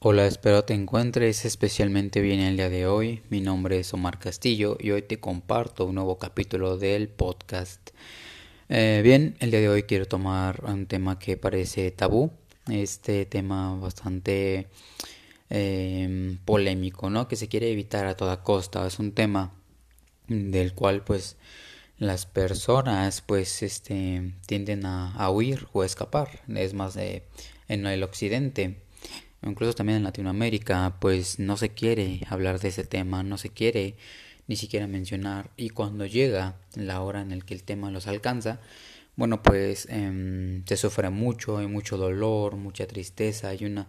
Hola, espero te encuentres especialmente bien el día de hoy. Mi nombre es Omar Castillo y hoy te comparto un nuevo capítulo del podcast. Eh, bien, el día de hoy quiero tomar un tema que parece tabú, este tema bastante em, polémico, ¿no? Que se quiere evitar a toda costa. Es un tema del cual pues las personas pues este tienden a, a huir o a escapar. Es más de en el occidente incluso también en Latinoamérica, pues no se quiere hablar de ese tema, no se quiere ni siquiera mencionar y cuando llega la hora en la que el tema los alcanza, bueno, pues eh, se sufre mucho, hay mucho dolor, mucha tristeza, hay una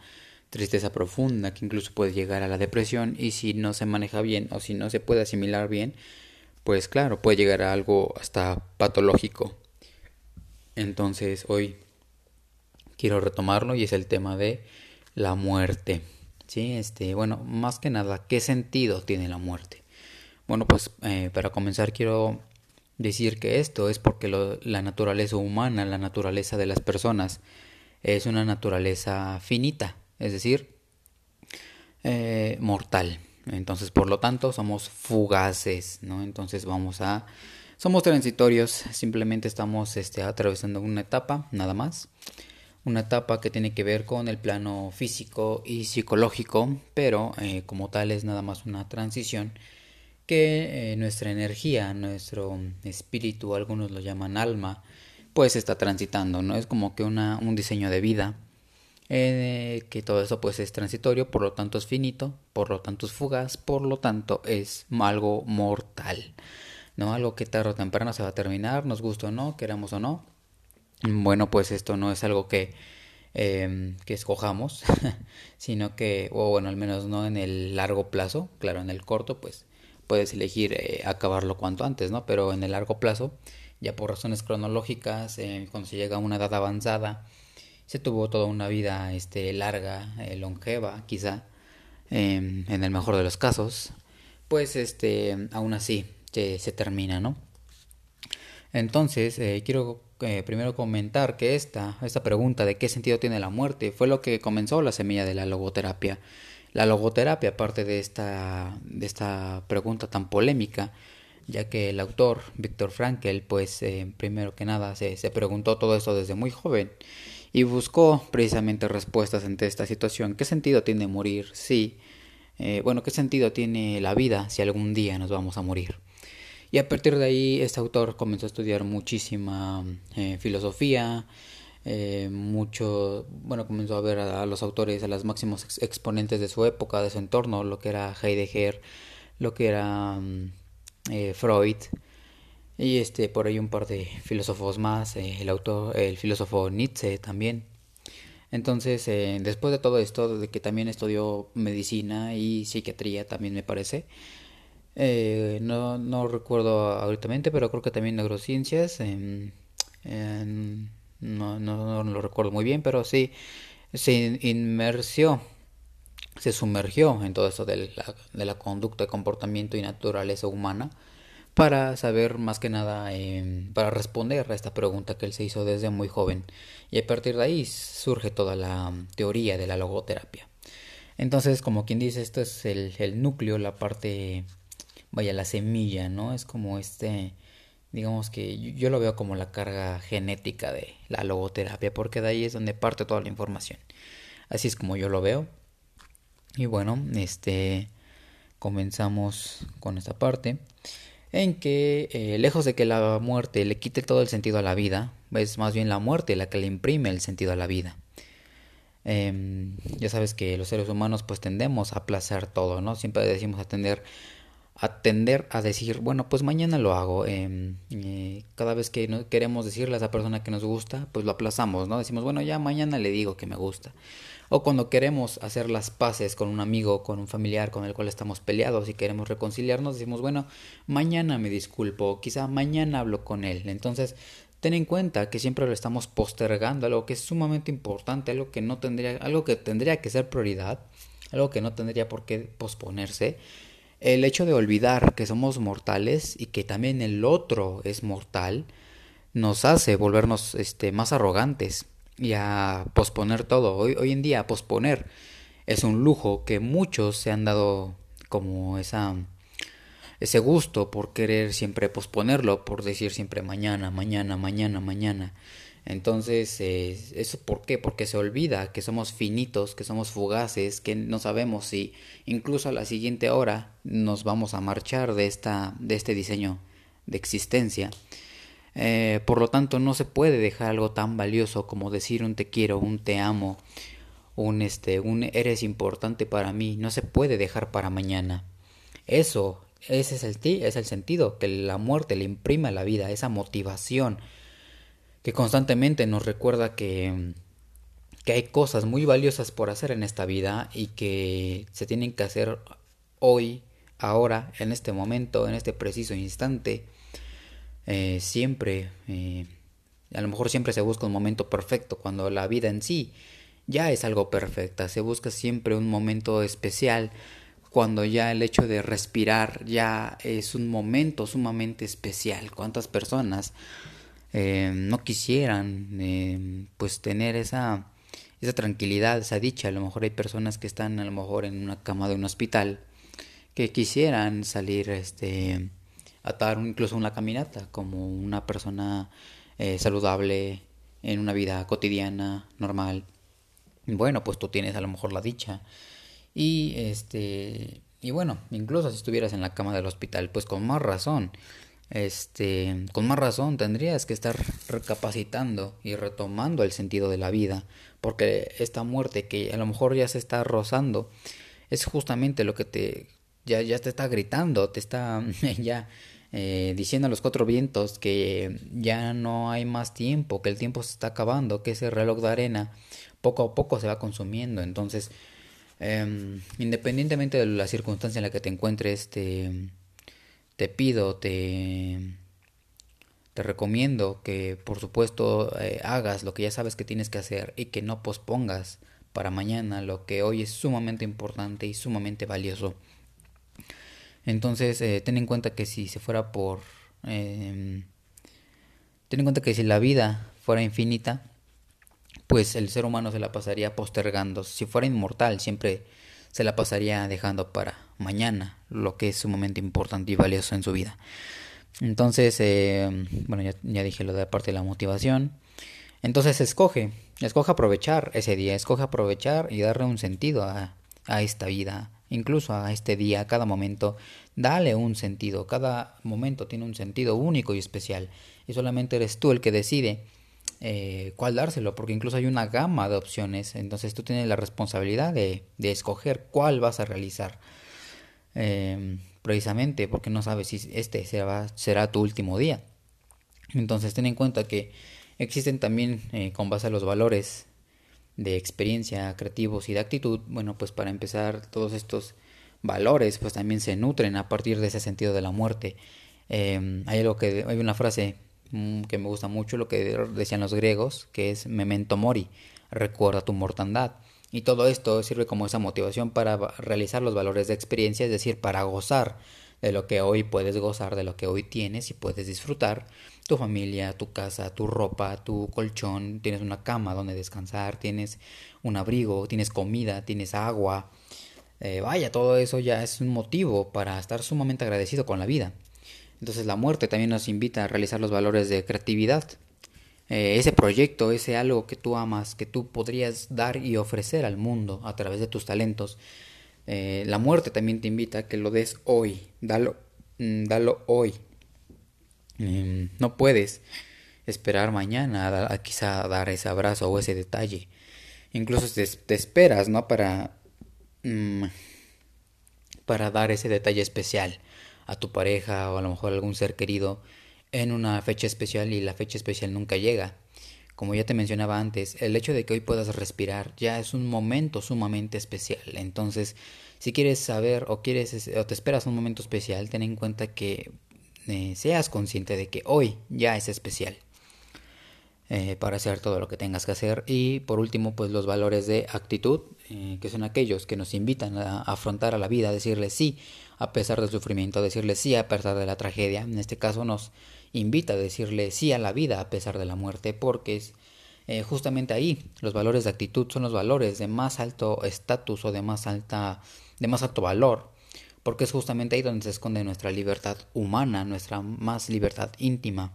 tristeza profunda que incluso puede llegar a la depresión y si no se maneja bien o si no se puede asimilar bien, pues claro, puede llegar a algo hasta patológico. Entonces hoy quiero retomarlo y es el tema de la muerte. Sí, este, bueno, más que nada, ¿qué sentido tiene la muerte? Bueno, pues eh, para comenzar quiero decir que esto es porque la naturaleza humana, la naturaleza de las personas, es una naturaleza finita, es decir, eh, mortal. Entonces, por lo tanto, somos fugaces, ¿no? Entonces vamos a... Somos transitorios, simplemente estamos este, atravesando una etapa, nada más una etapa que tiene que ver con el plano físico y psicológico, pero eh, como tal es nada más una transición que eh, nuestra energía, nuestro espíritu, algunos lo llaman alma, pues está transitando, ¿no? Es como que una, un diseño de vida, eh, que todo eso pues es transitorio, por lo tanto es finito, por lo tanto es fugaz, por lo tanto es algo mortal, ¿no? Algo que tarde o temprano se va a terminar, nos gusta o no, queramos o no, bueno, pues esto no es algo que, eh, que escojamos, sino que, o bueno, al menos no en el largo plazo, claro, en el corto, pues puedes elegir eh, acabarlo cuanto antes, ¿no? Pero en el largo plazo, ya por razones cronológicas, eh, cuando se llega a una edad avanzada, se tuvo toda una vida este, larga, eh, longeva, quizá, em, en el mejor de los casos, pues este, aún así se, termina, ¿no? Entonces, quiero eh, primero comentar que esta, esta pregunta de qué sentido tiene la muerte fue lo que comenzó la semilla de la logoterapia. La logoterapia, aparte de esta, de esta pregunta tan polémica, ya que el autor, Víctor Frankel, pues eh, primero que nada se, se preguntó todo eso desde muy joven y buscó precisamente respuestas ante esta situación. ¿Qué sentido tiene morir? Sí. Eh, bueno, ¿qué sentido tiene la vida si algún día nos vamos a morir? Y a partir de ahí este autor comenzó a estudiar muchísima eh, filosofía, eh, mucho, bueno, comenzó a ver a, los autores, a los máximos ex exponentes de su época, de su entorno, lo que era Heidegger, lo que era mm, eh, Freud, y este, por ahí un par de filósofos más, el autor, el filósofo Nietzsche también. Entonces, después de todo esto, de que también estudió medicina y psiquiatría, también me parece, eh, no, no recuerdo ahorita, pero creo que también neurociencias. Eh, no, no, no, lo recuerdo muy bien, pero sí se inmersió, se sumergió en todo eso de la, de la conducta, comportamiento y naturaleza humana para saber más que nada, eh, para responder a esta pregunta que él se hizo desde muy joven. Y a partir de ahí surge toda la teoría de la logoterapia. Entonces, como quien dice, esto es el, el núcleo, la parte vaya, la semilla, ¿no? Es como este, digamos que yo lo veo como la carga genética de la logoterapia, porque de ahí es donde parte toda la información. Así es como yo lo veo. Y bueno, este, comenzamos con esta parte en que eh, lejos de que la muerte le quite todo el sentido a la vida, es más bien la muerte la que le imprime el sentido a la vida. Eh, ya sabes que los seres humanos pues tendemos a aplazar todo, ¿no? Siempre decimos atender atender a decir, bueno, pues mañana lo hago. Eh, eh, cada vez que no queremos decirle a esa persona que nos gusta, pues lo aplazamos, ¿no? Decimos, bueno, ya mañana le digo que me gusta. O cuando queremos hacer las paces con un amigo, con un familiar con el cual estamos peleados y queremos reconciliarnos, decimos, bueno, mañana me disculpo, quizá mañana hablo con él. Entonces, ten en cuenta que siempre lo estamos postergando, algo que es sumamente importante, algo que no tendría, algo que tendría que ser prioridad, algo que no tendría por qué posponerse el hecho de olvidar que somos mortales y que también el otro es mortal nos hace volvernos este, más arrogantes y a posponer todo. Hoy, en día posponer es un lujo que muchos se han dado como esa ese gusto por querer siempre posponerlo, por decir siempre mañana, mañana, mañana, mañana. Entonces, ¿eso por qué? Porque se olvida que somos finitos, que somos fugaces, que no sabemos si incluso a la siguiente hora nos vamos a marchar de, esta, de este diseño de existencia. Eh, por lo tanto, no se puede dejar algo tan valioso como decir un te quiero, un te amo, un este, un eres importante para mí. No se puede dejar para mañana. Eso, ese es el, es el sentido que la muerte le imprime a la vida, esa motivación que constantemente nos recuerda que, que hay cosas muy valiosas por hacer en esta vida y que se tienen que hacer hoy, ahora, en este momento, en este preciso instante eh, siempre, eh, a lo mejor siempre se busca un momento perfecto, cuando la vida en sí ya es algo perfecta, se busca siempre un momento especial, cuando ya el hecho de respirar ya es un momento sumamente especial. ¿Cuántas personas eh, no quisieran pues tener esa, esa tranquilidad, esa dicha? A lo mejor hay personas que están a lo mejor en una cama de un hospital que quisieran salir este atar incluso una caminata como una persona eh, saludable en una vida cotidiana normal. Bueno pues tú tienes a lo mejor la dicha. Y este y bueno incluso si estuvieras en la cama del hospital pues con más razón este con más razón tendrías que estar recapacitando y retomando el sentido de la vida porque esta muerte que a lo mejor ya se está rozando es justamente lo que te ya, ya te está gritando, te está ya eh, diciendo a los cuatro vientos que ya no hay más tiempo, que el tiempo se está acabando, que ese reloj de arena poco a poco se va consumiendo. Entonces, em, independientemente de la circunstancia en la que te encuentres, te, te pido, te, te recomiendo que por supuesto eh, hagas lo que ya sabes que tienes que hacer y que no pospongas para mañana lo que hoy es sumamente importante y sumamente valioso. Entonces, eh, ten en cuenta que si se fuera por... Eh, ten en cuenta que si la vida fuera infinita, pues el ser humano se la pasaría postergando. Si fuera inmortal, siempre se la pasaría dejando para mañana, lo que es sumamente importante y valioso en su vida. Entonces, eh, bueno, ya, dije lo de la parte de la motivación. Entonces, escoge, escoge aprovechar ese día, escoge aprovechar y darle un sentido a, a esta vida, incluso a este día, a cada momento, dale un sentido. Cada momento tiene un sentido único y especial. Y solamente eres tú el que decide eh, cuál dárselo, porque incluso hay una gama de opciones. Entonces tú tienes la responsabilidad de, de escoger cuál vas a realizar. Eh, precisamente porque no sabes si este será, será tu último día. Entonces ten en cuenta que existen también, eh, con base a los valores de experiencia, creativos y de actitud, bueno, pues para empezar, todos estos valores pues también se nutren a partir de ese sentido de la muerte. Em, hay algo que hay una frase que me gusta mucho, lo que decían los griegos, que es memento mori, recuerda tu mortandad. Y todo esto sirve como esa motivación para realizar los valores de experiencia, es decir, para gozar de lo que hoy puedes gozar, de lo que hoy tienes y puedes disfrutar, tu familia, tu casa, tu ropa, tu colchón, tienes una cama donde descansar, tienes un abrigo, tienes comida, tienes agua. Eh, vaya, todo eso ya es un motivo para estar sumamente agradecido con la vida. Entonces la muerte también nos invita a realizar los valores de creatividad. Eh, ese proyecto, ese algo que tú amas, que tú podrías dar y ofrecer al mundo a través de tus talentos. Eh, la muerte también te invita a que lo des hoy, dalo, mm, dalo hoy, Em, no puedes esperar mañana a, quizá dar ese abrazo o ese detalle. Incluso te, esperas, ¿no? Para, mm, para dar ese detalle especial a tu pareja o a lo mejor a algún ser querido en una fecha especial y la fecha especial nunca llega. Como ya te mencionaba antes, el hecho de que hoy puedas respirar ya es un momento sumamente especial. Entonces, si quieres saber o quieres o te esperas un momento especial, ten en cuenta que eh, seas consciente de que hoy ya es especial eh, para hacer todo lo que tengas que hacer. Y por último, pues los valores de actitud, eh, que son aquellos que nos invitan a afrontar a la vida, a decirle sí a pesar del sufrimiento, decirle sí a pesar de la tragedia. En este caso nos invita a decirle sí a la vida a pesar de la muerte, porque es eh, justamente ahí los valores de actitud son los valores de más alto estatus o de más alta de más alto valor porque es justamente ahí donde se esconde nuestra libertad humana nuestra más libertad íntima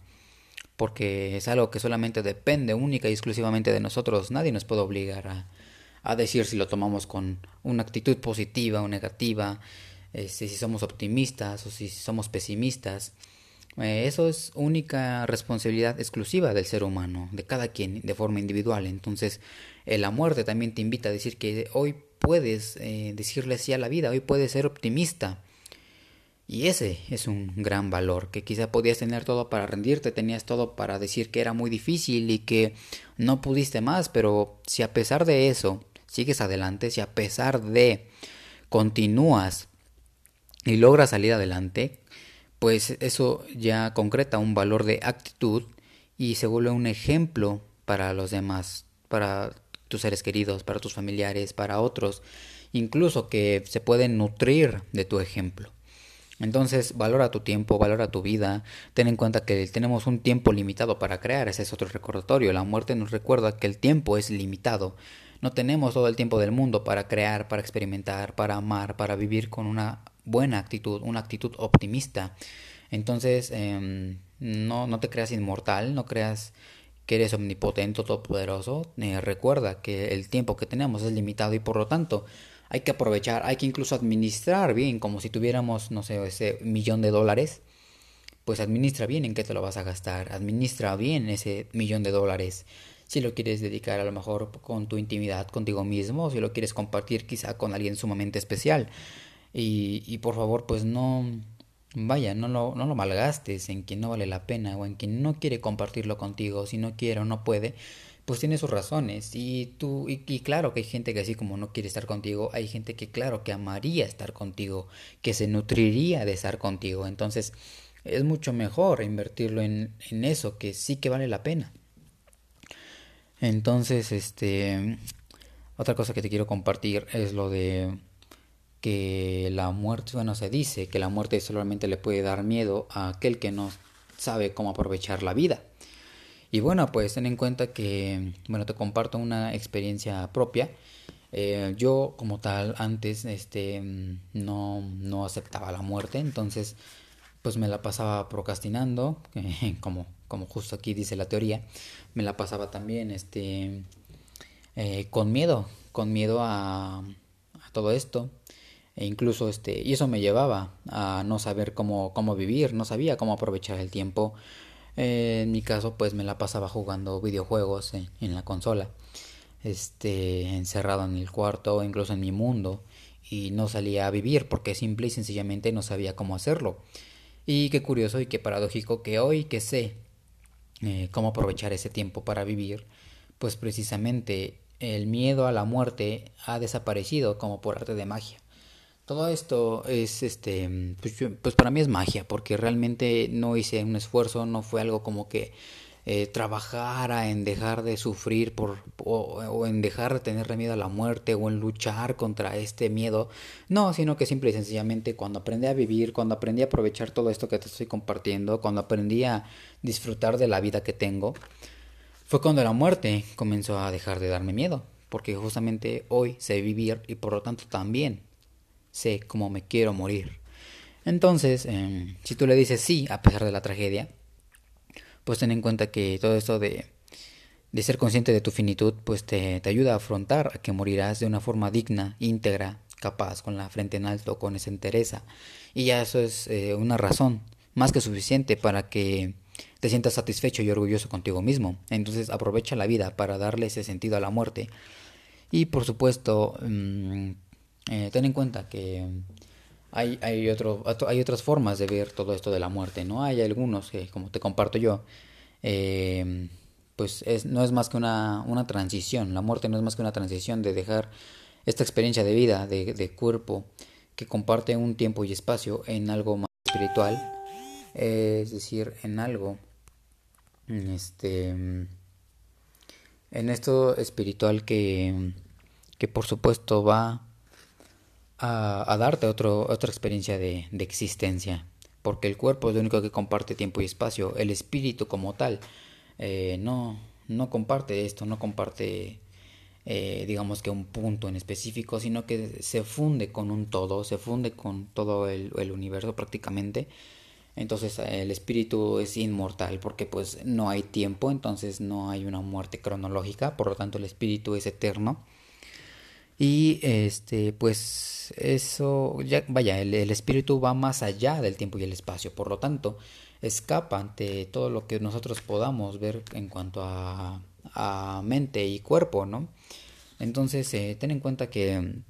porque es algo que solamente depende única y exclusivamente de nosotros nadie nos puede obligar a, a decir si lo tomamos con una actitud positiva o negativa este, si somos optimistas o si somos pesimistas eh, eso es única responsabilidad exclusiva del ser humano, de cada quien, de forma individual. Entonces, eh, la muerte también te invita a decir que hoy puedes eh, decirle sí a la vida, hoy puedes ser optimista. Y ese es un gran valor, que quizá podías tener todo para rendirte, tenías todo para decir que era muy difícil y que no pudiste más, pero si a pesar de eso sigues adelante, si a pesar de continúas y logras salir adelante, pues eso ya concreta un valor de actitud y se vuelve un ejemplo para los demás, para tus seres queridos, para tus familiares, para otros, incluso que se pueden nutrir de tu ejemplo. Entonces, valora tu tiempo, valora tu vida, ten en cuenta que tenemos un tiempo limitado para crear, ese es otro recordatorio, la muerte nos recuerda que el tiempo es limitado, no tenemos todo el tiempo del mundo para crear, para experimentar, para amar, para vivir con una buena actitud, una actitud optimista. Entonces, em, no, no te creas inmortal, no creas que eres omnipotente todopoderoso. Eh, recuerda que el tiempo que tenemos es limitado y por lo tanto hay que aprovechar, hay que incluso administrar bien, como si tuviéramos, no sé, ese millón de dólares. Pues administra bien en qué te lo vas a gastar, administra bien ese millón de dólares. Si lo quieres dedicar a lo mejor con tu intimidad contigo mismo, si lo quieres compartir quizá con alguien sumamente especial. Y, y por favor, pues no, vaya, no lo, no lo malgastes en quien no vale la pena o en quien no quiere compartirlo contigo, si no quiere o no puede, pues tiene sus razones. Y tú, y, claro que hay gente que así como no quiere estar contigo, hay gente que claro que amaría estar contigo, que se nutriría de estar contigo. Entonces, es mucho mejor invertirlo en, en eso, que sí que vale la pena. Entonces, este, otra cosa que te quiero compartir es lo de que la muerte, bueno, se dice que la muerte solamente le puede dar miedo a aquel que no sabe cómo aprovechar la vida. Y bueno, pues ten en cuenta que, bueno, te comparto una experiencia propia. Eh, yo como tal antes este, no, no aceptaba la muerte, entonces pues me la pasaba procrastinando, como, como justo aquí dice la teoría, me la pasaba también este, eh, con miedo, con miedo a, todo esto. E incluso este y eso me llevaba a no saber cómo, cómo vivir no sabía cómo aprovechar el tiempo. Eh, en mi caso pues me la pasaba jugando videojuegos en, en, la consola este encerrado en el cuarto incluso en mi mundo y no salía a vivir porque simple y sencillamente no sabía cómo hacerlo. Y qué curioso y qué paradójico que hoy que sé eh, cómo aprovechar ese tiempo para vivir pues precisamente el miedo a la muerte ha desaparecido como por arte de magia. Todo esto es, este, pues, pues, para mí es magia, porque realmente no hice un esfuerzo, no fue algo como que eh, trabajara en dejar de sufrir por, o, en dejar de tener miedo a la muerte o en luchar contra este miedo. No, sino que simple y sencillamente cuando aprendí a vivir, cuando aprendí a aprovechar todo esto que te estoy compartiendo, cuando aprendí a disfrutar de la vida que tengo, fue cuando la muerte comenzó a dejar de darme miedo, porque justamente hoy sé vivir y por lo tanto también sé cómo me quiero morir. Entonces, eh, si tú le dices sí a pesar de la tragedia, pues ten en cuenta que todo esto de, de ser consciente de tu finitud, pues te, te, ayuda a afrontar a que morirás de una forma digna, íntegra, capaz, con la frente en alto, con esa entereza. Y ya eso es eh, una razón más que suficiente para que te sientas satisfecho y orgulloso contigo mismo. Entonces aprovecha la vida para darle ese sentido a la muerte. Y por supuesto, mmm, eh, ten en cuenta que hay, hay, otro, hay otras formas de ver todo esto de la muerte, ¿no? Hay algunos que, como te comparto yo, eh, pues es, no es más que una, una transición, la muerte no es más que una transición de dejar esta experiencia de vida, de, de cuerpo, que comparte un tiempo y espacio en algo más espiritual, es decir, en algo, este, en esto espiritual que, que por supuesto va a, darte otro, otra experiencia de, de existencia, porque el cuerpo es lo único que comparte tiempo y espacio, el espíritu como tal eh, no, no comparte esto, no comparte eh, digamos que un punto en específico, sino que se funde con un todo, se funde con todo el, el universo prácticamente. Entonces el espíritu es inmortal porque pues no hay tiempo, entonces no hay una muerte cronológica, por lo tanto el espíritu es eterno. Y este, pues eso, ya, vaya, el, espíritu va más allá del tiempo y el espacio, por lo tanto, escapa ante todo lo que nosotros podamos ver en cuanto a, a mente y cuerpo, ¿no? Entonces, eh, ten en cuenta que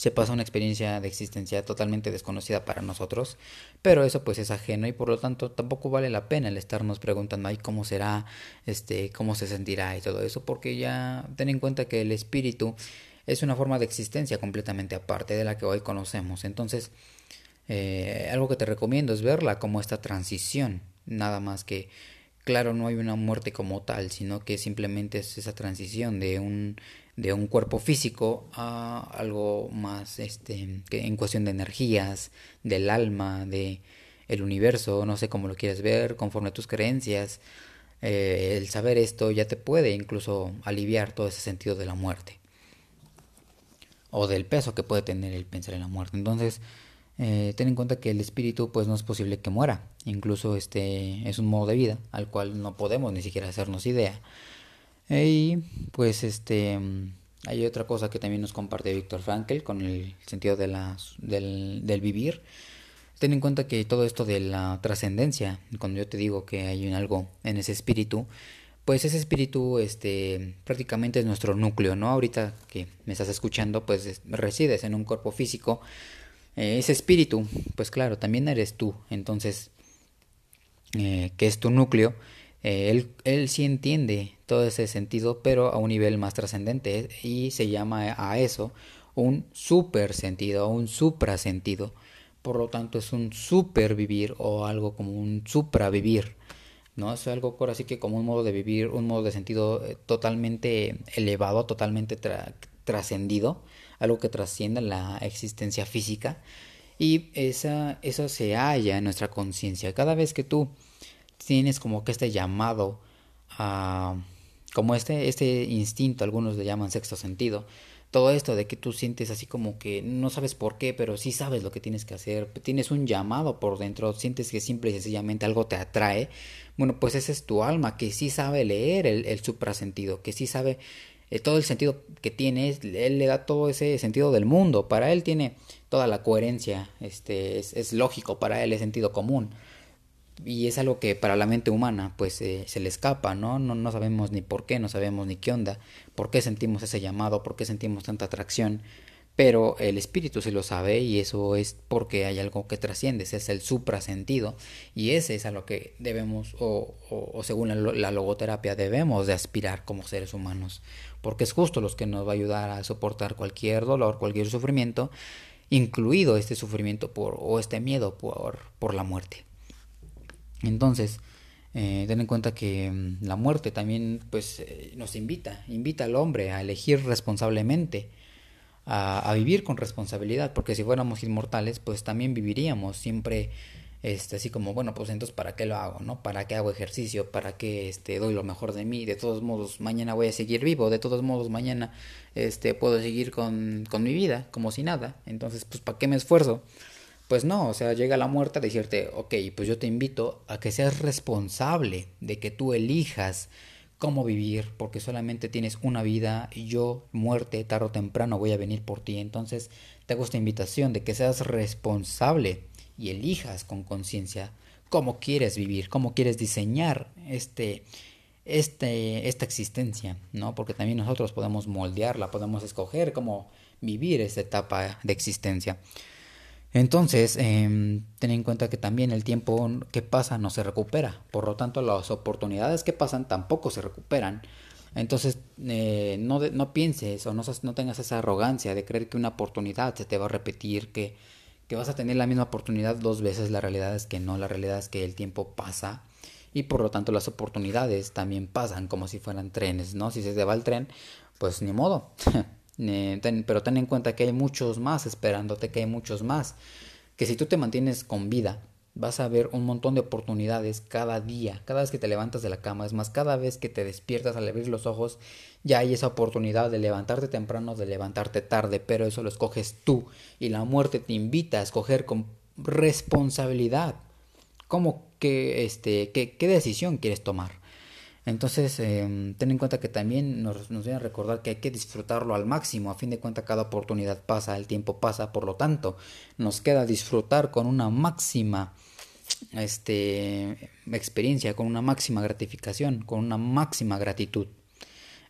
se pasa una experiencia de existencia totalmente desconocida para nosotros, pero eso pues es ajeno y por lo tanto tampoco vale la pena el estarnos preguntando ay cómo será, este, cómo se sentirá y todo eso, porque ya ten en cuenta que el espíritu es una forma de existencia completamente aparte de la que hoy conocemos. Entonces, eh, algo que te recomiendo es verla como esta transición, nada más que, claro, no hay una muerte como tal, sino que simplemente es esa transición de un, de un cuerpo físico a algo más este, que en cuestión de energías, del alma, de el universo, no sé cómo lo quieres ver, conforme a tus creencias. Eh, el saber esto ya te puede incluso aliviar todo ese sentido de la muerte o del peso que puede tener el pensar en la muerte. Entonces, eh, ten en cuenta que el espíritu pues no es posible que muera, incluso este es un modo de vida al cual no podemos ni siquiera hacernos idea. Y pues este hay otra cosa que también nos comparte Víctor Frankl con el sentido de la, del, del vivir. Ten en cuenta que todo esto de la trascendencia, cuando yo te digo que hay algo en ese espíritu, pues ese espíritu este prácticamente es nuestro núcleo, ¿no? Ahorita que me estás escuchando, pues resides en un cuerpo físico. Eh, ese espíritu, pues claro, también eres tú. Entonces, eh, que es tu núcleo, eh, él, él sí entiende todo ese sentido, pero a un nivel más trascendente y se llama a eso un super sentido, un suprasentido. Por lo tanto, es un super vivir o algo como un supravivir. ¿No? Es algo por así que como un modo de vivir, un modo de sentido eh, totalmente elevado, totalmente trascendido, algo que trascienda la existencia física. Y esa, eso se halla en nuestra conciencia. Cada vez que tú tienes como que este llamado a, como este, este instinto, algunos le llaman sexto sentido, todo esto de que tú sientes así como que no sabes por qué, pero sí sabes lo que tienes que hacer, tienes un llamado por dentro, sientes que simple y sencillamente algo te atrae, bueno, pues ese es tu alma que sí sabe leer el, el suprasentido, que sí sabe eh, todo el sentido que tiene, él le da todo ese sentido del mundo, para él tiene toda la coherencia, este, es, es lógico, para él es sentido común y es algo que para la mente humana pues eh, se le escapa, ¿no? ¿no? No sabemos ni por qué, no sabemos ni qué onda, por qué sentimos ese llamado, por qué sentimos tanta atracción, pero el espíritu se lo sabe y eso es porque hay algo que trasciende, ese es el suprasentido y ese es a lo que debemos o, o, según la, la, logoterapia debemos de aspirar como seres humanos, porque es justo los que nos va a ayudar a soportar cualquier dolor, cualquier sufrimiento, incluido este sufrimiento por o este miedo por, por la muerte. Entonces, eh, ten en cuenta que mm, la muerte también pues eh, nos invita, invita al hombre a elegir responsablemente, a, a, vivir con responsabilidad, porque si fuéramos inmortales, pues también viviríamos siempre este así como, bueno, pues entonces para qué lo hago, ¿no? ¿Para qué hago ejercicio? ¿Para qué este doy lo mejor de mí? De todos modos, mañana voy a seguir vivo, de todos modos, mañana este puedo seguir con, con mi vida como si nada. Entonces, pues ¿para qué me esfuerzo? Pues no, o sea, llega la muerte a decirte, ok, pues yo te invito a que seas responsable de que tú elijas cómo vivir, porque solamente tienes una vida y yo, muerte, tarde o temprano voy a venir por ti. Entonces te hago esta invitación de que seas responsable y elijas con conciencia cómo quieres vivir, cómo quieres diseñar este, este, esta existencia, ¿no? Porque también nosotros podemos moldearla, podemos escoger cómo vivir esta etapa de existencia. Entonces, eh, ten en cuenta que también el tiempo que pasa no se recupera, por lo tanto las oportunidades que pasan tampoco se recuperan. Entonces, eh, no, no pienses o no, no tengas esa arrogancia de creer que una oportunidad se te va a repetir, que, que vas a tener la misma oportunidad dos veces. La realidad es que no, la realidad es que el tiempo pasa y por lo tanto las oportunidades también pasan como si fueran trenes, ¿no? Si se te va el tren, pues ni modo. pero ten en cuenta que hay muchos más esperándote, que hay muchos más. Que si tú te mantienes con vida, Vas a ver un montón de oportunidades cada día, cada vez que te levantas de la cama, es más, cada vez que te despiertas al abrir los ojos, ya hay esa oportunidad de levantarte temprano, de levantarte tarde, pero eso lo escoges tú y la muerte te invita a escoger con responsabilidad. ¿Cómo que este qué, qué decisión quieres tomar? Entonces, em, ten en cuenta que también nos, nos recordar que hay que disfrutarlo al máximo. A fin de cuentas, cada oportunidad pasa, el tiempo pasa, por lo tanto, nos queda disfrutar con una máxima este, experiencia, con una máxima gratificación, con una máxima gratitud.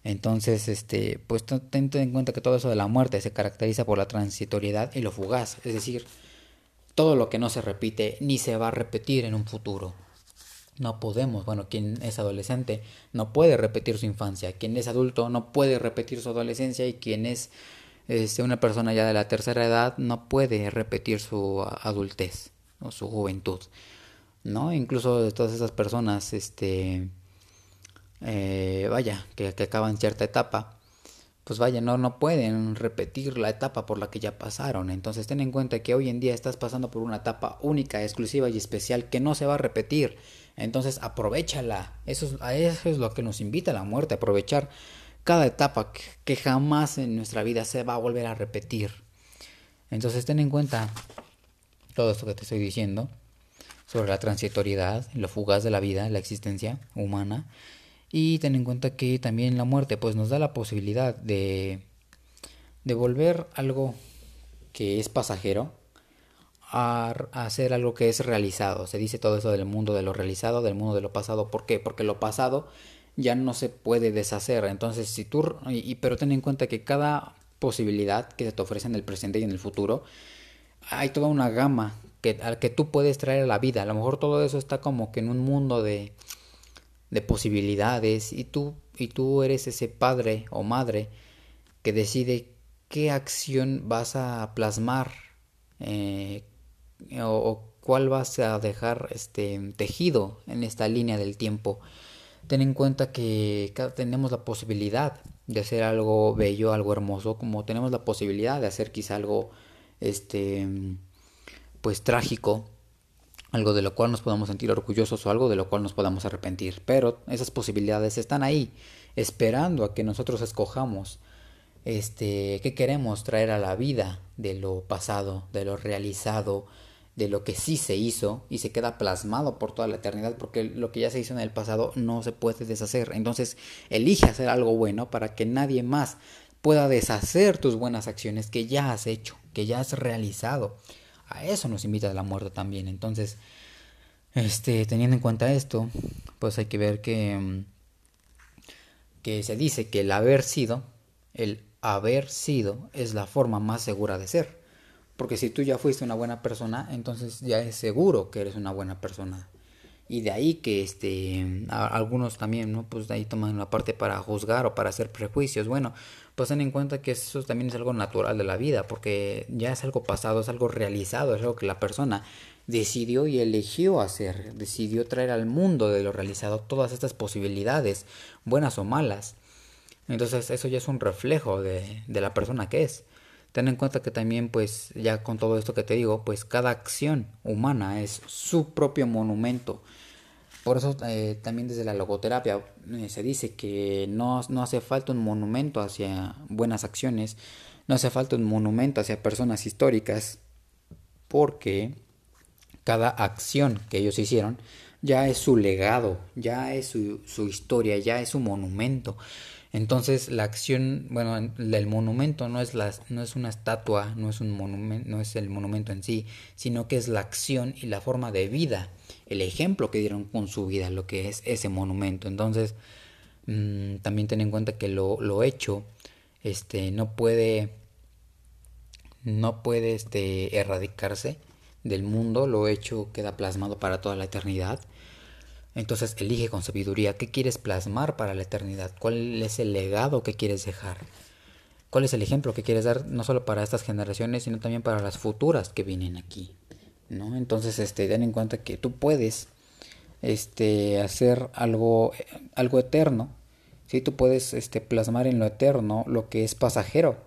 Entonces, este, pues ten en cuenta que todo eso de la muerte se caracteriza por la transitoriedad y lo fugaz, es decir, todo lo que no se repite ni se va a repetir en un futuro. No podemos, bueno, quien es adolescente no puede repetir su infancia, quien es adulto no puede repetir su adolescencia y quien es este, una persona ya de la tercera edad no puede repetir su adultez o su juventud. ¿No? Incluso todas esas personas, este, eh, vaya, que, que acaban cierta etapa, pues vaya, no, no pueden repetir la etapa por la que ya pasaron. Entonces ten en cuenta que hoy en día estás pasando por una etapa única, exclusiva y especial que no se va a repetir. Entonces aprovechala. Eso es, eso es lo que nos invita a la muerte, aprovechar cada etapa que, jamás en nuestra vida se va a volver a repetir. Entonces ten en cuenta todo esto que te estoy diciendo sobre la transitoriedad, lo fugaz de la vida, la existencia humana. Y ten en cuenta que también la muerte pues nos da la posibilidad de, de volver algo que es pasajero a, hacer algo que es realizado. Se dice todo eso del mundo de lo realizado, del mundo de lo pasado. ¿Por qué? Porque lo pasado ya no se puede deshacer. Entonces, si tú... Pero ten en cuenta que cada posibilidad que se te ofrece en el presente y en el futuro, hay toda una gama que, al que tú puedes traer a la vida. A lo mejor todo eso está como que en un mundo de, de posibilidades y tú, y tú eres ese padre o madre que decide qué acción vas a plasmar eh, o, cuál vas a dejar este tejido en esta línea del tiempo. Ten en cuenta que tenemos la posibilidad de hacer algo bello, algo hermoso, como tenemos la posibilidad de hacer quizá algo este pues trágico, algo de lo cual nos podamos sentir orgullosos o algo de lo cual nos podamos arrepentir, pero esas posibilidades están ahí esperando a que nosotros escojamos este qué queremos traer a la vida de lo pasado, de lo realizado, de lo que sí se hizo y se queda plasmado por toda la eternidad porque lo que ya se hizo en el pasado no se puede deshacer. Entonces elige hacer algo bueno para que nadie más pueda deshacer tus buenas acciones que ya has hecho, que ya has realizado. A eso nos invita la muerte también. Entonces, este, teniendo en cuenta esto, pues hay que ver que, mm, que se dice que el haber sido, el haber sido es la forma más segura de ser. Porque si tú ya fuiste una buena persona, entonces ya es seguro que eres una buena persona. Y de ahí que este algunos también, ¿no? Pues de ahí toman la parte para juzgar o para hacer prejuicios. Bueno, pues ten en cuenta que eso también es algo natural de la vida, porque ya es algo pasado, es algo realizado, es algo que la persona decidió y eligió hacer, decidió traer al mundo de lo realizado todas estas posibilidades, buenas o malas. Entonces eso ya es un reflejo de, de la persona que es. Ten en cuenta que también, pues, ya con todo esto que te digo, pues cada acción humana es su propio monumento. Por eso eh, también desde la logoterapia eh, se dice que no, no hace falta un monumento hacia buenas acciones, no hace falta un monumento hacia personas históricas, porque cada acción que ellos hicieron ya es su legado, ya es su, su historia, ya es su monumento. Entonces la acción, bueno, el monumento no es, la, no es una estatua, no es, un monumento, no es el monumento en sí, sino que es la acción y la forma de vida, el ejemplo que dieron con su vida, lo que es ese monumento. Entonces mmm, también ten en cuenta que lo, lo hecho este, no puede, no puede este, erradicarse del mundo, lo hecho queda plasmado para toda la eternidad entonces elige con sabiduría qué quieres plasmar para la eternidad, cuál es el legado que quieres dejar, cuál es el ejemplo que quieres dar no solo para estas generaciones, sino también para las futuras que vienen aquí. ¿no? Entonces, este, ten en cuenta que tú puedes este, hacer algo, algo eterno. si Tú puedes este, plasmar en lo eterno lo que es pasajero,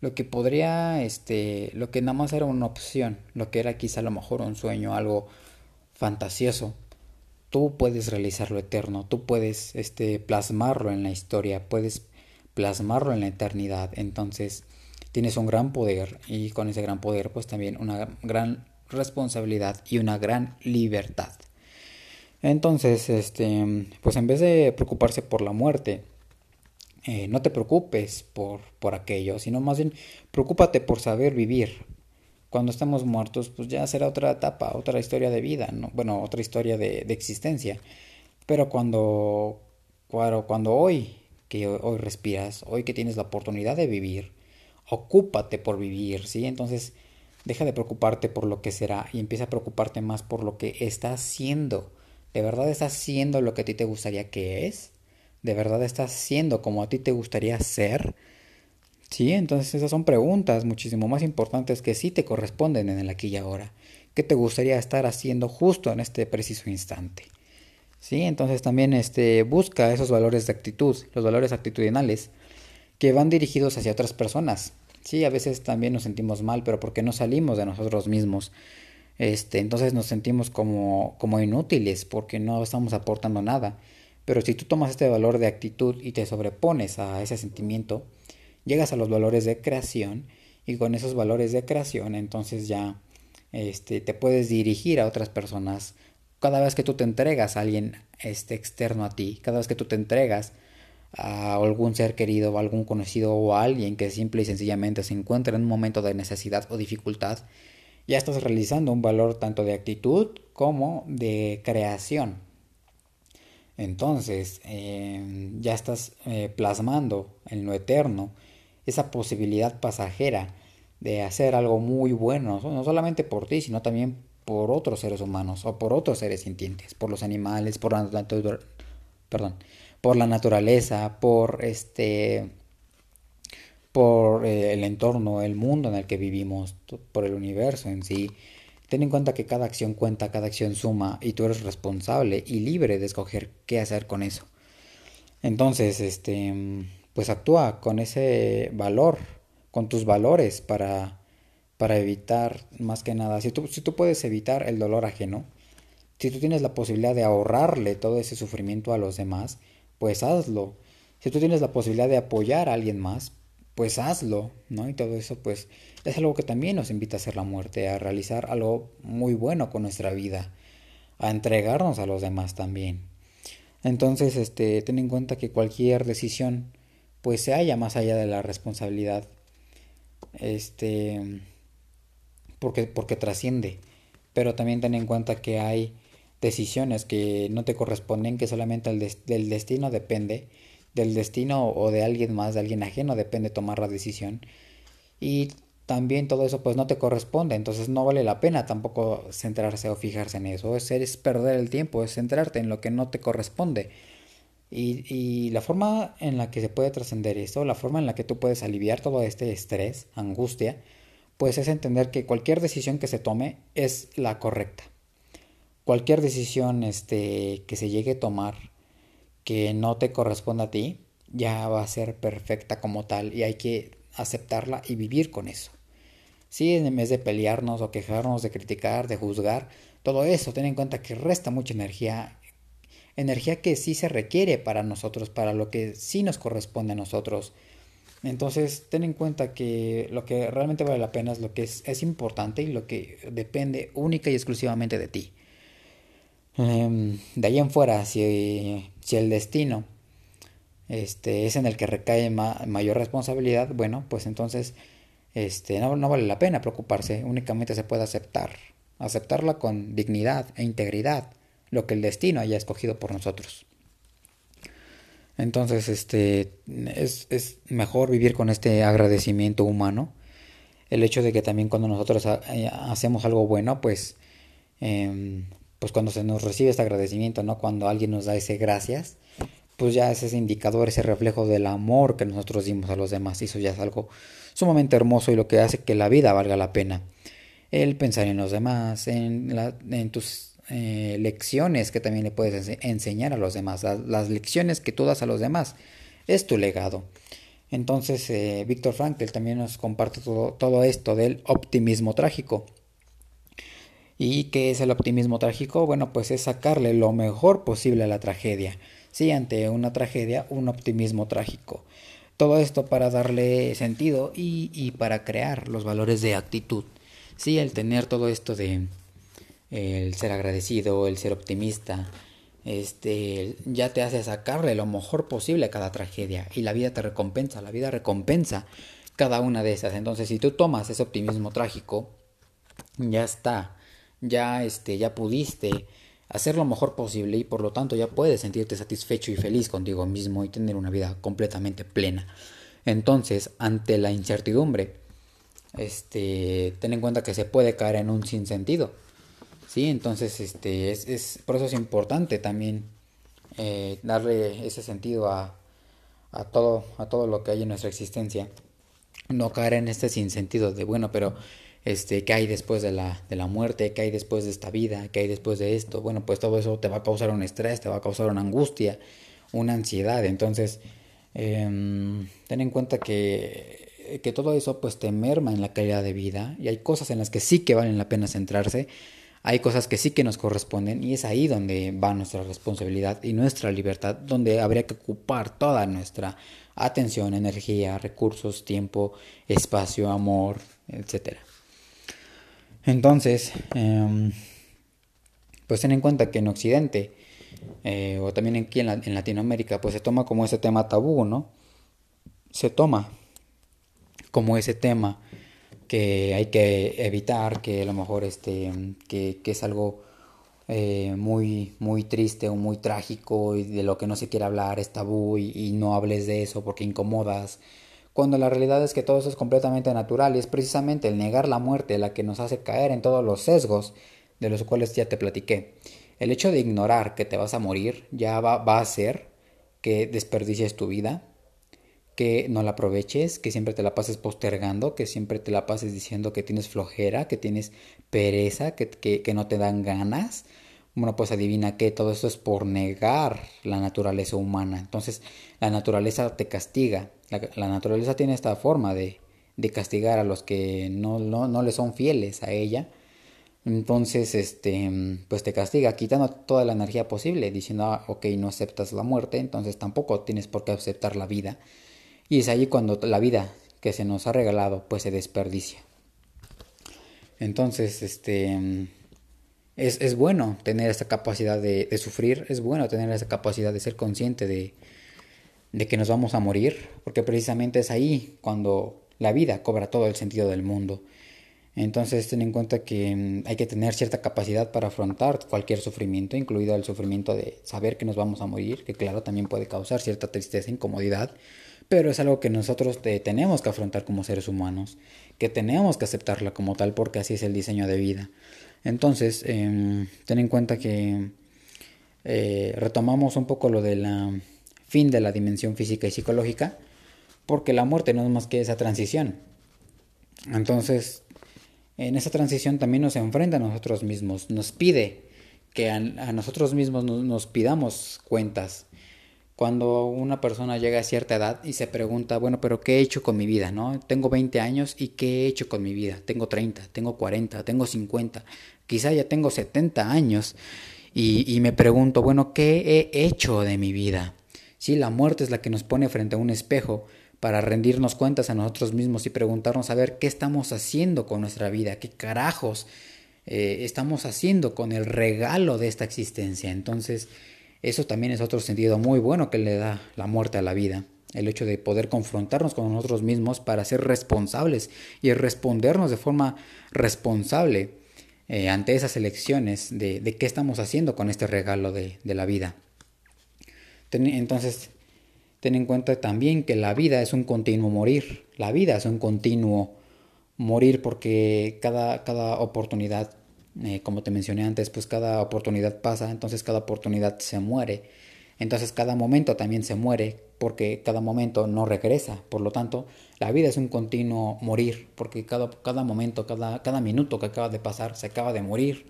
lo que podría, este, lo que nada más era una opción, lo que era quizá a lo mejor un sueño, algo fantasioso, tú puedes realizar lo eterno, tú puedes este, plasmarlo en la historia, puedes plasmarlo en la eternidad. Entonces tienes un gran poder y con ese gran poder pues también una gran responsabilidad y una gran libertad. Entonces, este, pues en vez de preocuparse por la muerte, eh, no te preocupes por, por aquello, sino más bien preocúpate por saber vivir. Cuando estemos muertos, pues ya será otra etapa, otra historia de vida, ¿no? bueno, otra historia de, de existencia. Pero cuando, cuando, cuando hoy, que hoy respiras, hoy que tienes la oportunidad de vivir, ocúpate por vivir, ¿sí? Entonces, deja de preocuparte por lo que será y empieza a preocuparte más por lo que estás haciendo. ¿De verdad estás haciendo lo que a ti te gustaría que es? ¿De verdad estás siendo como a ti te gustaría ser? Sí, entonces esas son preguntas muchísimo más importantes que sí te corresponden en el aquí y ahora. ¿Qué te gustaría estar haciendo justo en este preciso instante? Sí, entonces también este, busca esos valores de actitud, los valores actitudinales que van dirigidos hacia otras personas. Sí, a veces también nos sentimos mal, pero porque no salimos de nosotros mismos. Este, entonces nos sentimos como, como inútiles porque no estamos aportando nada. Pero si tú tomas este valor de actitud y te sobrepones a ese sentimiento, llegas a los valores de creación y con esos valores de creación entonces ya este, te puedes dirigir a otras personas cada vez que tú te entregas a alguien este, externo a ti, cada vez que tú te entregas a algún ser querido o algún conocido o alguien que simple y sencillamente se encuentra en un momento de necesidad o dificultad, ya estás realizando un valor tanto de actitud como de creación. Entonces, em, ya estás eh, plasmando en lo eterno esa posibilidad pasajera de hacer algo muy bueno, no solamente por ti, sino también por otros seres humanos o por otros seres sintientes, por los animales, por la, perdón, por la naturaleza, por este por eh, el entorno, el mundo en el que vivimos, por el universo en sí. Ten en cuenta que cada acción cuenta, cada acción suma y tú eres responsable y libre de escoger qué hacer con eso. Entonces, este, pues actúa con ese valor, con tus valores para, para evitar más que nada. Si tú, si tú puedes evitar el dolor ajeno, si tú tienes la posibilidad de ahorrarle todo ese sufrimiento a los demás, pues hazlo. Si tú tienes la posibilidad de apoyar a alguien más, pues hazlo, ¿no? Y todo eso, pues, es algo que también nos invita a hacer la muerte, a realizar algo muy bueno con nuestra vida, a entregarnos a los demás también. Entonces, este, ten en cuenta que cualquier decisión, pues, se halla más allá de la responsabilidad, este, porque, porque trasciende. Pero también ten en cuenta que hay decisiones que no te corresponden, que solamente el del destino depende, del destino o de alguien más, de alguien ajeno, depende tomar la decisión. Y también todo eso pues no te corresponde, entonces no vale la pena tampoco centrarse o fijarse en eso, es, es perder el tiempo, es centrarte en lo que no te corresponde. Y, la forma en la que se puede trascender esto, la forma en la que tú puedes aliviar todo este estrés, angustia, pues es entender que cualquier decisión que se tome es la correcta. Cualquier decisión este, que se llegue a tomar que no te corresponda a ti, ya va a ser perfecta como tal y hay que aceptarla y vivir con eso. Si en vez de pelearnos o quejarnos, de criticar, de juzgar, todo eso, ten en cuenta que resta mucha energía, energía que sí se requiere para nosotros, para lo que sí nos corresponde a nosotros. Entonces, ten en cuenta que lo que realmente vale la pena es lo que es, importante y lo que depende única y exclusivamente de ti. Em, de ahí en fuera, si, si el destino este, es en el que recae mayor responsabilidad, bueno, pues entonces este, no, no vale la pena preocuparse, únicamente se puede aceptar, aceptarla con dignidad e integridad, lo que el destino haya escogido por nosotros. Entonces, este, es, es mejor vivir con este agradecimiento humano, el hecho de que también cuando nosotros eh, hacemos algo bueno, pues eh, pues cuando se nos recibe este agradecimiento, ¿no? Cuando alguien nos da ese gracias, pues ya es ese indicador, ese reflejo del amor que nosotros dimos a los demás. Y eso ya es algo sumamente hermoso y lo que hace que la vida valga la pena. El pensar en los demás, en, la, en tus eh, lecciones que también le puedes enseñar a los demás, las, lecciones que tú das a los demás, es tu legado. Entonces, eh, Víctor Frankl también nos comparte todo, todo esto del optimismo trágico. ¿Y qué es el optimismo trágico? Bueno, pues es sacarle lo mejor posible a la tragedia. Sí, ante una tragedia, un optimismo trágico. Todo esto para darle sentido y, para crear los valores de actitud. Sí, el tener todo esto de el ser agradecido, el ser optimista, este, ya te hace sacarle lo mejor posible a cada tragedia y la vida te recompensa, la vida recompensa cada una de esas. Entonces, si tú tomas ese optimismo trágico, ya está, ya este, ya pudiste hacer lo mejor posible y por lo tanto ya puedes sentirte satisfecho y feliz contigo mismo y tener una vida completamente plena. Entonces, ante la incertidumbre, este, ten en cuenta que se puede caer en un sinsentido. Sí, entonces, este, es, es por eso es importante también eh, darle ese sentido a, a todo, a todo lo que hay en nuestra existencia. No caer en este sinsentido de bueno, pero este, qué hay después de la, de la muerte, qué hay después de esta vida, qué hay después de esto. Bueno, pues todo eso te va a causar un estrés, te va a causar una angustia, una ansiedad. Entonces, em, ten en cuenta que, que todo eso pues te merma en la calidad de vida y hay cosas en las que sí que valen la pena centrarse. Hay cosas que sí que nos corresponden y es ahí donde va nuestra responsabilidad y nuestra libertad, donde habría que ocupar toda nuestra atención, energía, recursos, tiempo, espacio, amor, etcétera. Entonces, em, pues ten en cuenta que en Occidente, eh, o también aquí en, en, Latinoamérica, pues se toma como ese tema tabú, ¿no? Se toma como ese tema que hay que evitar, que a lo mejor este, que, que es algo eh, muy, muy triste o muy trágico y de lo que no se quiere hablar es tabú y, no hables de eso porque incomodas cuando la realidad es que todo eso es completamente natural y es precisamente el negar la muerte la que nos hace caer en todos los sesgos de los cuales ya te platiqué. El hecho de ignorar que te vas a morir ya va, va a hacer que desperdicies tu vida, que no la aproveches, que siempre te la pases postergando, que siempre te la pases diciendo que tienes flojera, que tienes pereza, que, que, no te dan ganas. Bueno, pues adivina que todo eso es por negar la naturaleza humana. Entonces, la naturaleza te castiga la, naturaleza tiene esta forma de, de castigar a los que no, no, no, le son fieles a ella. Entonces, este, pues te castiga quitando toda la energía posible, diciendo, ah, ok, no aceptas la muerte, entonces tampoco tienes por qué aceptar la vida. Y es allí cuando la vida que se nos ha regalado, pues se desperdicia. Entonces, este, es, es bueno tener esa capacidad de, de, sufrir, es bueno tener esa capacidad de ser consciente de, de que nos vamos a morir, porque precisamente es ahí cuando la vida cobra todo el sentido del mundo. Entonces ten en cuenta que mm, hay que tener cierta capacidad para afrontar cualquier sufrimiento, incluido el sufrimiento de saber que nos vamos a morir, que claro también puede causar cierta tristeza, incomodidad, pero es algo que nosotros tenemos que afrontar como seres humanos, que tenemos que aceptarla como tal porque así es el diseño de vida. Entonces, em, ten en cuenta que eh, retomamos un poco lo de la fin de la dimensión física y psicológica, porque la muerte no es más que esa transición. Entonces, en esa transición también nos enfrenta a nosotros mismos, nos pide que a, nosotros mismos nos, pidamos cuentas. Cuando una persona llega a cierta edad y se pregunta, bueno, pero ¿qué he hecho con mi vida? ¿no? Tengo 20 años y ¿qué he hecho con mi vida? Tengo 30, tengo 40, tengo 50, quizá ya tengo 70 años y, me pregunto, bueno, ¿qué he hecho de mi vida? Sí, la muerte es la que nos pone frente a un espejo para rendirnos cuentas a nosotros mismos y preguntarnos a ver qué estamos haciendo con nuestra vida, qué carajos eh, estamos haciendo con el regalo de esta existencia. Entonces, eso también es otro sentido muy bueno que le da la muerte a la vida. El hecho de poder confrontarnos con nosotros mismos para ser responsables y respondernos de forma responsable eh, ante esas elecciones de, de, qué estamos haciendo con este regalo de, de la vida. Entonces, ten en cuenta también que la vida es un continuo morir. La vida es un continuo morir porque cada, cada oportunidad, eh, como te mencioné antes, pues cada oportunidad pasa, entonces cada oportunidad se muere. Entonces cada momento también se muere porque cada momento no regresa. Por lo tanto, la vida es un continuo morir porque cada, cada momento, cada, cada minuto que acaba de pasar se acaba de morir.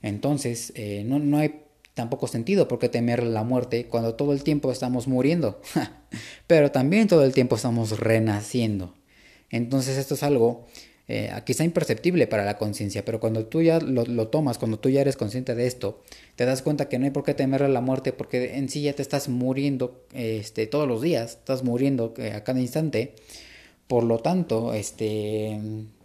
Entonces, eh, no, no hay tampoco sentido porque temer la muerte cuando todo el tiempo estamos muriendo, pero también todo el tiempo estamos renaciendo. Entonces esto es algo eh, quizá imperceptible para la conciencia, pero cuando tú ya lo, lo, tomas, cuando tú ya eres consciente de esto, te das cuenta que no hay por qué temer a la muerte, porque en sí ya te estás muriendo este, todos los días, estás muriendo eh, a cada instante, por lo tanto, este,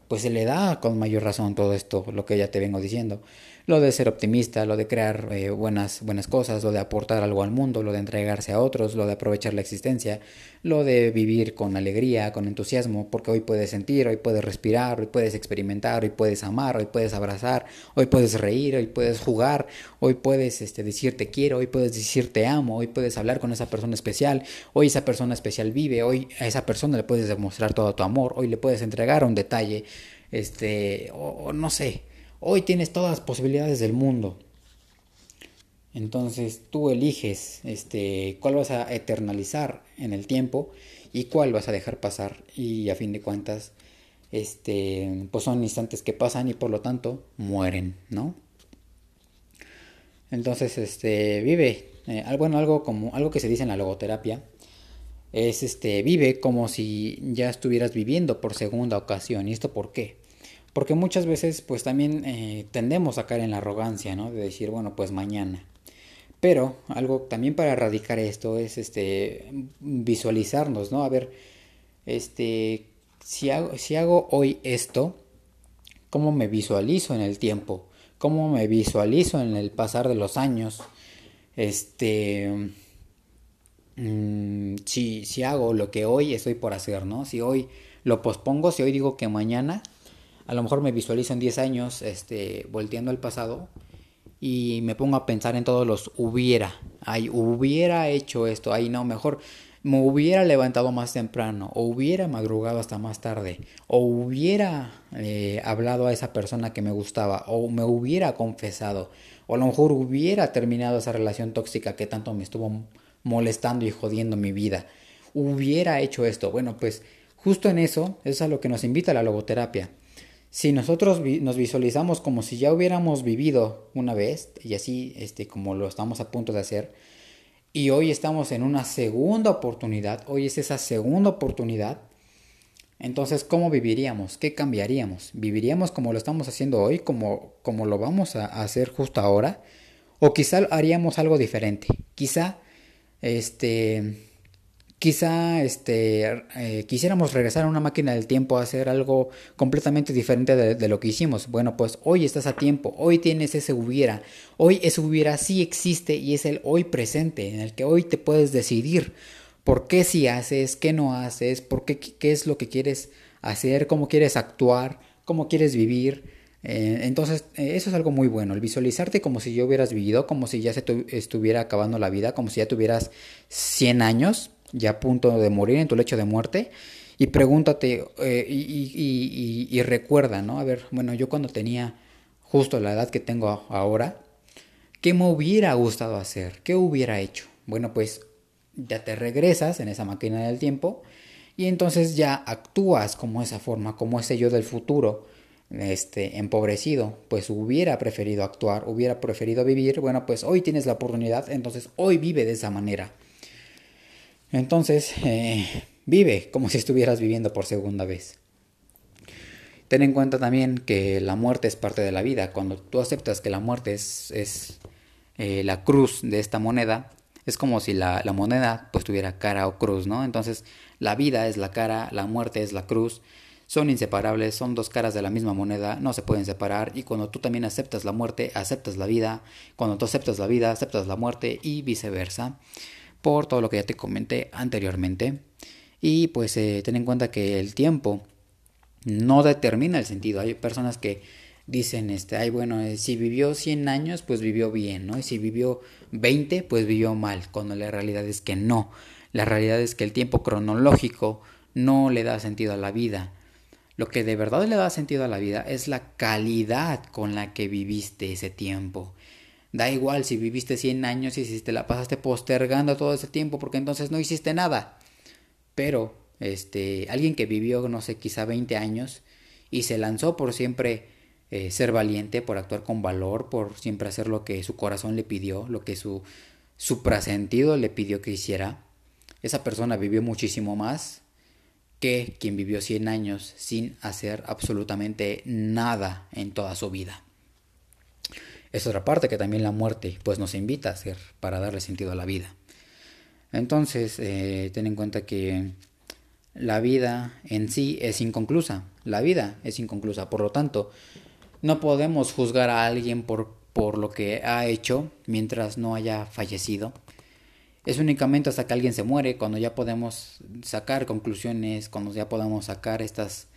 pues se le da con mayor razón todo esto, lo que ya te vengo diciendo lo de ser optimista, lo de crear eh, buenas, buenas cosas, lo de aportar algo al mundo, lo de entregarse a otros, lo de aprovechar la existencia, lo de vivir con alegría, con entusiasmo, porque hoy puedes sentir, hoy puedes respirar, hoy puedes experimentar, hoy puedes amar, hoy puedes abrazar, hoy puedes reír, hoy puedes jugar, hoy puedes este, decir te quiero, hoy puedes decir te amo, hoy puedes hablar con esa persona especial, hoy esa persona especial vive, hoy a esa persona le puedes demostrar todo tu amor, hoy le puedes entregar un detalle, este, o no sé Hoy tienes todas las posibilidades del mundo. Entonces tú eliges este, cuál vas a eternalizar en el tiempo y cuál vas a dejar pasar. Y a fin de cuentas, este, pues son instantes que pasan y por lo tanto mueren, ¿no? Entonces, este, vive, eh, bueno, algo como, algo que se dice en la logoterapia, es este, vive como si ya estuvieras viviendo por segunda ocasión. ¿Y esto por qué? Porque muchas veces pues también eh, tendemos a caer en la arrogancia, ¿no? De decir, bueno, pues mañana. Pero algo también para erradicar esto es este visualizarnos, ¿no? A ver, este si hago, si hago hoy esto, ¿cómo me visualizo en el tiempo? ¿Cómo me visualizo en el pasar de los años? Este mm, si, si hago lo que hoy estoy por hacer, ¿no? Si hoy lo pospongo, si hoy digo que mañana, a lo mejor me visualizo en 10 años este, volteando al pasado y me pongo a pensar en todos los hubiera. Ay, hubiera hecho esto, ay, no, mejor me hubiera levantado más temprano, o hubiera madrugado hasta más tarde, o hubiera eh, hablado a esa persona que me gustaba, o me hubiera confesado, o a lo mejor hubiera terminado esa relación tóxica que tanto me estuvo molestando y jodiendo mi vida. Hubiera hecho esto. Bueno, pues justo en eso es a lo que nos invita la logoterapia si nosotros nos visualizamos como si ya hubiéramos vivido una vez, y así este, como lo estamos a punto de hacer, y hoy estamos en una segunda oportunidad, hoy es esa segunda oportunidad, entonces ¿cómo viviríamos? ¿Qué cambiaríamos? ¿Viviríamos como lo estamos haciendo hoy, como, como lo vamos a hacer justo ahora? ¿O quizá haríamos algo diferente? Quizá, este quizá este, eh, quisiéramos regresar a una máquina del tiempo a hacer algo completamente diferente de, lo que hicimos. Bueno, pues hoy estás a tiempo, hoy tienes ese hubiera, hoy ese hubiera sí existe y es el hoy presente en el que hoy te puedes decidir por qué si haces, qué no haces, por qué, qué es lo que quieres hacer, cómo quieres actuar, cómo quieres vivir. Eh, entonces, eh, eso es algo muy bueno, el visualizarte como si ya hubieras vivido, como si ya se estuviera acabando la vida, como si ya tuvieras 100 años, ya a punto de morir en tu lecho de muerte y pregúntate eh, y, recuerda, ¿no? A ver, bueno, yo cuando tenía justo la edad que tengo ahora, ¿qué me hubiera gustado hacer? ¿Qué hubiera hecho? Bueno, pues ya te regresas en esa máquina del tiempo y entonces ya actúas como esa forma, como ese yo del futuro, este, empobrecido, pues hubiera preferido actuar, hubiera preferido vivir, bueno, pues hoy tienes la oportunidad, entonces hoy vive de esa manera. Entonces, eh, vive como si estuvieras viviendo por segunda vez. Ten en cuenta también que la muerte es parte de la vida. Cuando tú aceptas que la muerte es, es eh, la cruz de esta moneda, es como si la, la, moneda pues tuviera cara o cruz, ¿no? Entonces, la vida es la cara, la muerte es la cruz. Son inseparables, son dos caras de la misma moneda, no se pueden separar. Y cuando tú también aceptas la muerte, aceptas la vida. Cuando tú aceptas la vida, aceptas la muerte y viceversa por todo lo que ya te comenté anteriormente. Y pues eh, ten en cuenta que el tiempo no determina el sentido. Hay personas que dicen, este, ay, bueno, eh, si vivió 100 años, pues vivió bien, ¿no? Y si vivió 20, pues vivió mal, cuando la realidad es que no. La realidad es que el tiempo cronológico no le da sentido a la vida. Lo que de verdad le da sentido a la vida es la calidad con la que viviste ese tiempo. Da igual si viviste 100 años y si te la pasaste postergando todo ese tiempo porque entonces no hiciste nada. Pero, este, alguien que vivió, no sé, quizá 20 años y se lanzó por siempre eh, ser valiente, por actuar con valor, por siempre hacer lo que su corazón le pidió, lo que su suprasentido le pidió que hiciera. Esa persona vivió muchísimo más que quien vivió 100 años sin hacer absolutamente nada en toda su vida. Es otra parte que también la muerte pues nos invita a hacer para darle sentido a la vida. Entonces, eh, ten en cuenta que la vida en sí es inconclusa. La vida es inconclusa. Por lo tanto, no podemos juzgar a alguien por, por lo que ha hecho mientras no haya fallecido. Es únicamente hasta que alguien se muere cuando ya podemos sacar conclusiones, cuando ya podemos sacar estas,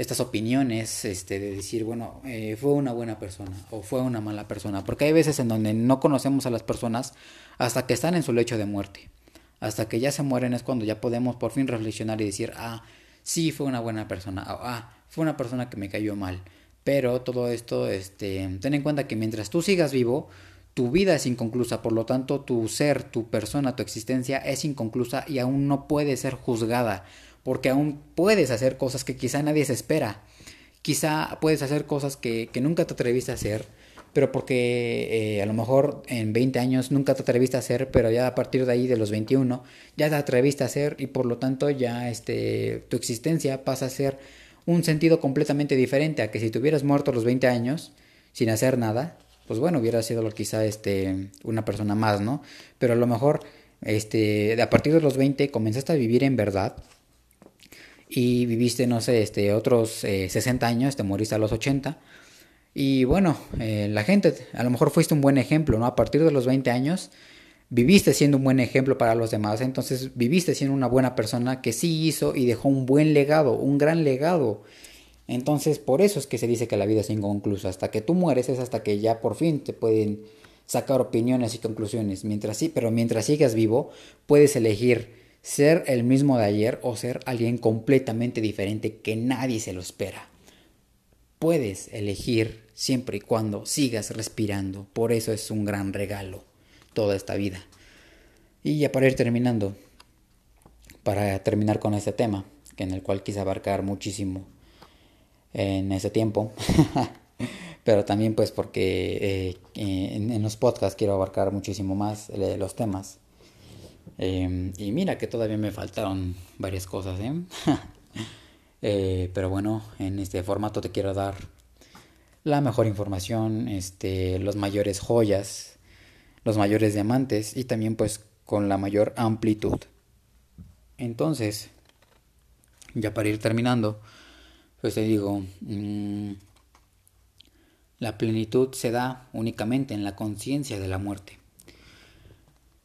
estas opiniones este, de decir, bueno, eh, fue una buena persona o fue una mala persona. Porque hay veces en donde no conocemos a las personas hasta que están en su lecho de muerte. Hasta que ya se mueren es cuando ya podemos por fin reflexionar y decir, ah, sí fue una buena persona, ah, fue una persona que me cayó mal. Pero todo esto, este, ten en cuenta que mientras tú sigas vivo, tu vida es inconclusa, por lo tanto tu ser, tu persona, tu existencia es inconclusa y aún no puede ser juzgada, porque aún puedes hacer cosas que quizá nadie se espera, quizá puedes hacer cosas que, nunca te atreviste a hacer, pero porque eh, a lo mejor en 20 años nunca te atreviste a hacer, pero ya a partir de ahí de los 21 ya te atreviste a hacer y por lo tanto ya este, tu existencia pasa a ser un sentido completamente diferente a que si te hubieras muerto a los 20 años sin hacer nada, pues bueno, hubiera sido quizá este, una persona más, ¿no? Pero a lo mejor este, a partir de los 20 comenzaste a vivir en verdad y viviste, no sé, este, otros 60 eh, años, te moriste a los 80. Y bueno, eh, la gente, a lo mejor fuiste un buen ejemplo, ¿no? A partir de los 20 años, viviste siendo un buen ejemplo para los demás, entonces viviste siendo una buena persona que sí hizo y dejó un buen legado, un gran legado entonces, por eso es que se dice que la vida es inconclusa. Hasta que tú mueres es hasta que ya por fin te pueden sacar opiniones y conclusiones. Mientras sí, pero mientras sigas vivo, puedes elegir ser el mismo de ayer o ser alguien completamente diferente que nadie se lo espera. Puedes elegir siempre y cuando sigas respirando. Por eso es un gran regalo toda esta vida. Y ya para ir terminando, para terminar con este tema, que en el cual quise abarcar muchísimo en ese tiempo. Pero también pues porque eh, en, los podcasts quiero abarcar muchísimo más eh, los temas. Em, y mira que todavía me faltaron varias cosas. ¿eh? pero bueno, en este formato te quiero dar la mejor información, este, los mayores joyas, los mayores diamantes y también pues con la mayor amplitud. Entonces, ya para ir terminando, pues te digo, mm, la plenitud se da únicamente en la conciencia de la muerte.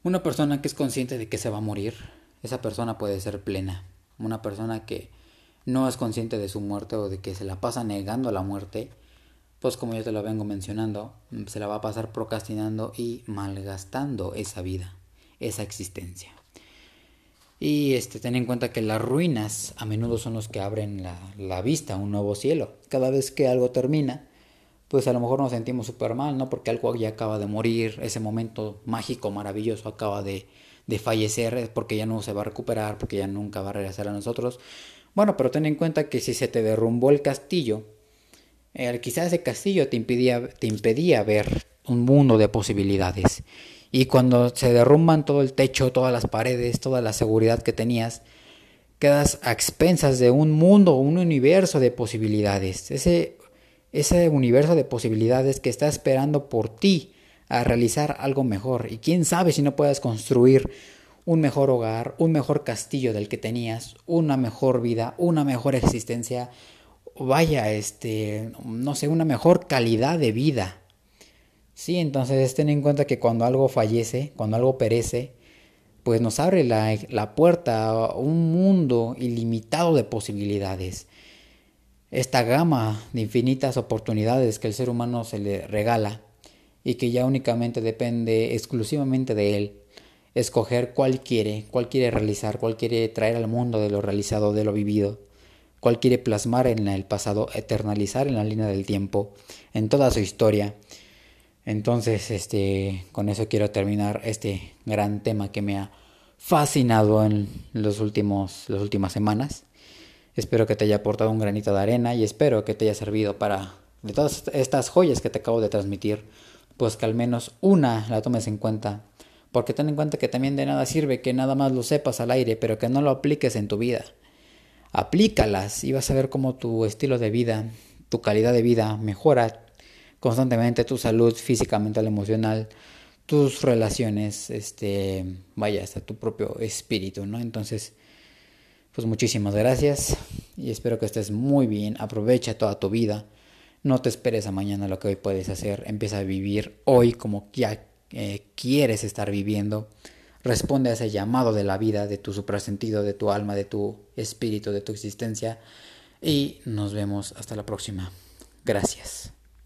Una persona que es consciente de que se va a morir, esa persona puede ser plena. Una persona que no es consciente de su muerte o de que se la pasa negando la muerte, pues como yo te lo vengo mencionando, se la va a pasar procrastinando y malgastando esa vida, esa existencia. Y este, ten en cuenta que las ruinas a menudo son los que abren la, la vista a un nuevo cielo. Cada vez que algo termina, pues a lo mejor nos sentimos súper mal, ¿no? Porque algo ya acaba de morir, ese momento mágico, maravilloso acaba de, de fallecer, porque ya no se va a recuperar, porque ya nunca va a regresar a nosotros. Bueno, pero ten en cuenta que si se te derrumbó el castillo, eh, quizás ese castillo te impedía, te impedía ver un mundo de posibilidades. Y cuando se derrumban todo el techo, todas las paredes, toda la seguridad que tenías, quedas a expensas de un mundo, un universo de posibilidades. Ese, ese universo de posibilidades que está esperando por ti a realizar algo mejor. Y quién sabe si no puedas construir un mejor hogar, un mejor castillo del que tenías, una mejor vida, una mejor existencia, vaya, este, no sé, una mejor calidad de vida. Sí, entonces ten en cuenta que cuando algo fallece, cuando algo perece, pues nos abre la, la puerta a un mundo ilimitado de posibilidades. Esta gama de infinitas oportunidades que el ser humano se le regala y que ya únicamente depende exclusivamente de él, escoger cuál quiere, cuál quiere realizar, cuál quiere traer al mundo de lo realizado, de lo vivido, cuál quiere plasmar en el pasado, eternalizar en la línea del tiempo, en toda su historia entonces, este, con eso quiero terminar este gran tema que me ha fascinado en los últimos, las últimas semanas. Espero que te haya aportado un granito de arena y espero que te haya servido para, de todas estas joyas que te acabo de transmitir, pues que al menos una la tomes en cuenta. Porque ten en cuenta que también de nada sirve que nada más lo sepas al aire, pero que no lo apliques en tu vida. aplícalas y vas a ver cómo tu estilo de vida, tu calidad de vida mejora constantemente, tu salud física, mental, emocional, tus relaciones, este, vaya, hasta tu propio espíritu, ¿no? Entonces, pues muchísimas gracias y espero que estés muy bien, aprovecha toda tu vida, no te esperes a mañana lo que hoy puedes hacer, empieza a vivir hoy como ya eh, quieres estar viviendo. Responde a ese llamado de la vida, de tu suprasentido, de tu alma, de tu espíritu, de tu existencia. Y nos vemos hasta la próxima. Gracias.